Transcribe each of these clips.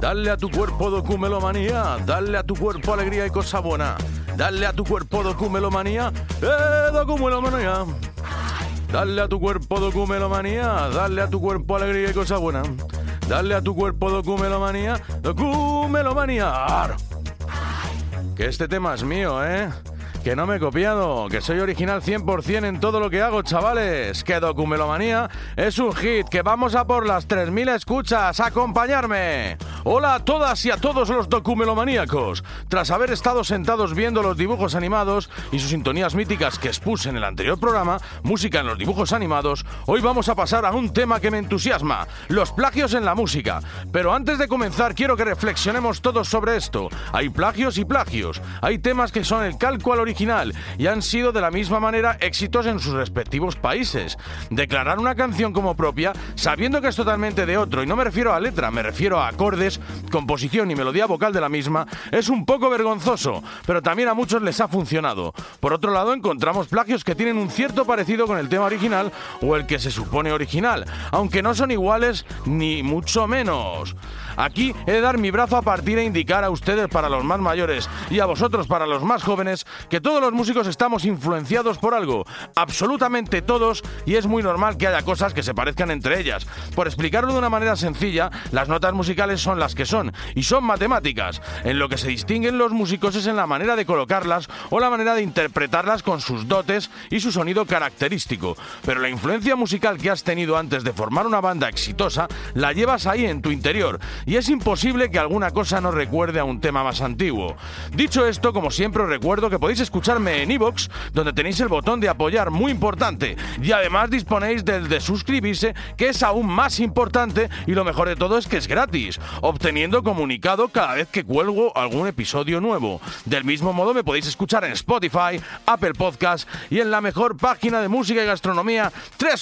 Dale a tu cuerpo documelomanía, dale a tu cuerpo alegría y cosa buena. Dale a tu cuerpo documelomanía, eh, documelomanía. Dale a tu cuerpo documelomanía, dale a tu cuerpo alegría y cosa buena. Dale a tu cuerpo documelomanía, documelomanía. Que este tema es mío, ¿eh? Que no me he copiado, que soy original 100% en todo lo que hago, chavales. Que Documelomanía es un hit, que vamos a por las 3.000 escuchas. ¡Acompañarme! Hola a todas y a todos los documelomaníacos. Tras haber estado sentados viendo los dibujos animados y sus sintonías míticas que expuse en el anterior programa, música en los dibujos animados, hoy vamos a pasar a un tema que me entusiasma, los plagios en la música. Pero antes de comenzar, quiero que reflexionemos todos sobre esto. Hay plagios y plagios. Hay temas que son el calco al original y han sido de la misma manera éxitos en sus respectivos países. Declarar una canción como propia, sabiendo que es totalmente de otro, y no me refiero a letra, me refiero a acordes, composición y melodía vocal de la misma, es un poco vergonzoso, pero también a muchos les ha funcionado. Por otro lado, encontramos plagios que tienen un cierto parecido con el tema original o el que se supone original, aunque no son iguales ni mucho menos. Aquí he de dar mi brazo a partir e indicar a ustedes para los más mayores y a vosotros para los más jóvenes que todos los músicos estamos influenciados por algo, absolutamente todos, y es muy normal que haya cosas que se parezcan entre ellas. Por explicarlo de una manera sencilla, las notas musicales son las que son, y son matemáticas. En lo que se distinguen los músicos es en la manera de colocarlas o la manera de interpretarlas con sus dotes y su sonido característico. Pero la influencia musical que has tenido antes de formar una banda exitosa, la llevas ahí en tu interior, y es imposible que alguna cosa no recuerde a un tema más antiguo. Dicho esto, como siempre os recuerdo que podéis escucharme en iVoox, donde tenéis el botón de apoyar muy importante, y además disponéis del de suscribirse, que es aún más importante, y lo mejor de todo es que es gratis, obteniendo comunicado cada vez que cuelgo algún episodio nuevo. Del mismo modo me podéis escuchar en Spotify, Apple Podcast y en la mejor página de música y gastronomía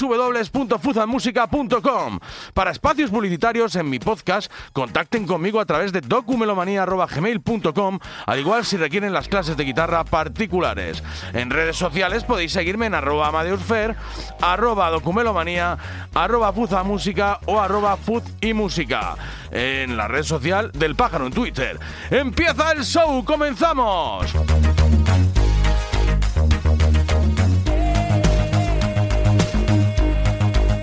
www.fuzanmusica.com. Para espacios publicitarios en mi podcast, contacten conmigo a través de documelomanía.gmail.com, al igual si requieren las clases de guitarra particulares. En redes sociales podéis seguirme en arroba amadeusfer, arroba documelomanía, arroba música o arroba fuz. En la red social del pájaro en Twitter. ¡Empieza el show! ¡Comenzamos!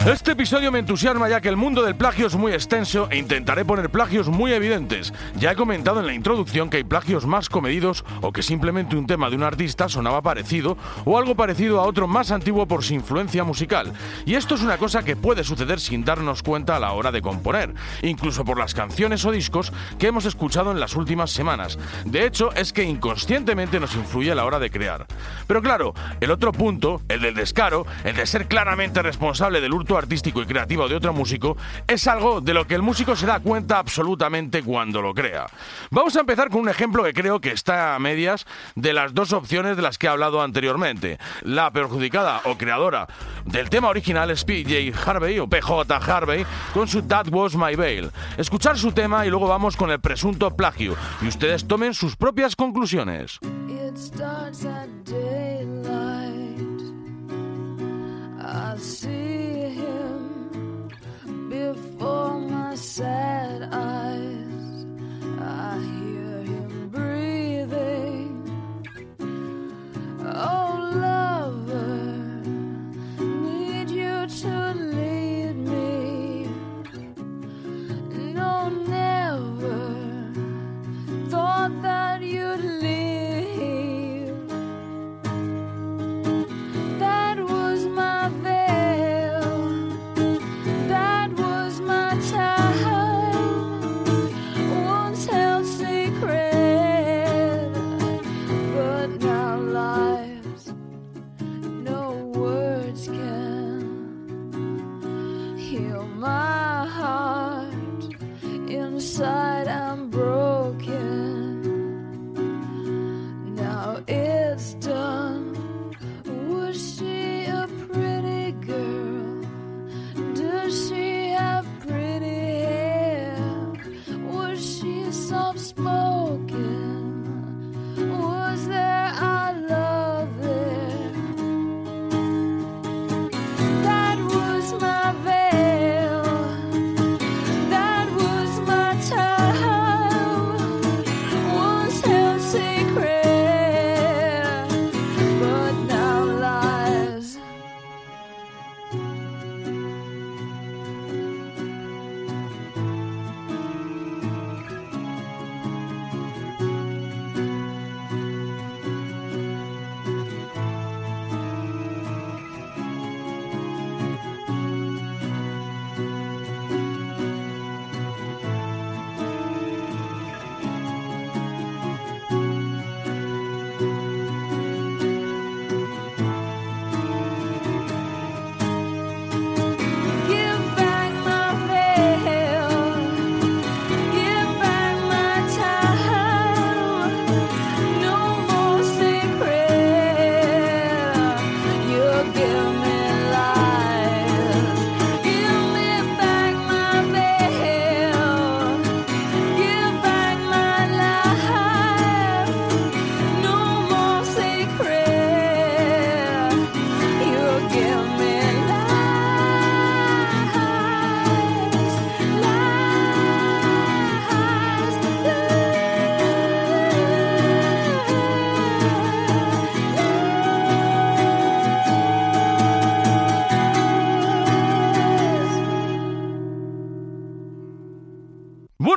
Este episodio me entusiasma ya que el mundo del plagio es muy extenso e intentaré poner plagios muy evidentes. Ya he comentado en la introducción que hay plagios más comedidos o que simplemente un tema de un artista sonaba parecido o algo parecido a otro más antiguo por su influencia musical. Y esto es una cosa que puede suceder sin darnos cuenta a la hora de componer, incluso por las canciones o discos que hemos escuchado en las últimas semanas. De hecho, es que inconscientemente nos influye a la hora de crear. Pero claro, el otro punto, el del descaro, el de ser claramente responsable del hurto artístico y creativo de otro músico es algo de lo que el músico se da cuenta absolutamente cuando lo crea. Vamos a empezar con un ejemplo que creo que está a medias de las dos opciones de las que he hablado anteriormente. La perjudicada o creadora del tema original es PJ Harvey o PJ Harvey con su That Was My Veil. Escuchar su tema y luego vamos con el presunto plagio y ustedes tomen sus propias conclusiones.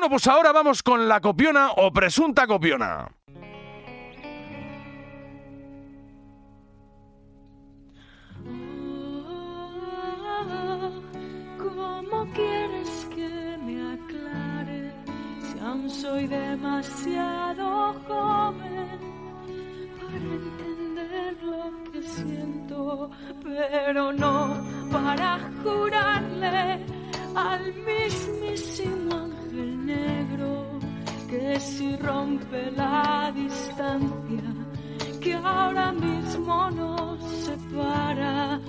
Pues ahora vamos con la copiona o presunta copiona. ¿Cómo quieres que me aclare si aún soy demasiado joven para entender lo que siento, pero no para jurarle al mismísimo negro que si rompe la distancia que ahora mismo nos separa,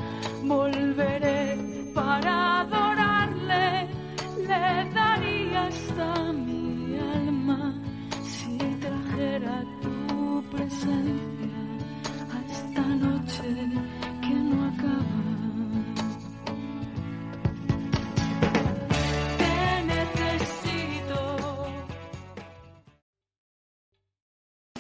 volveré para adorarle, le daría hasta mi alma si trajera tu presencia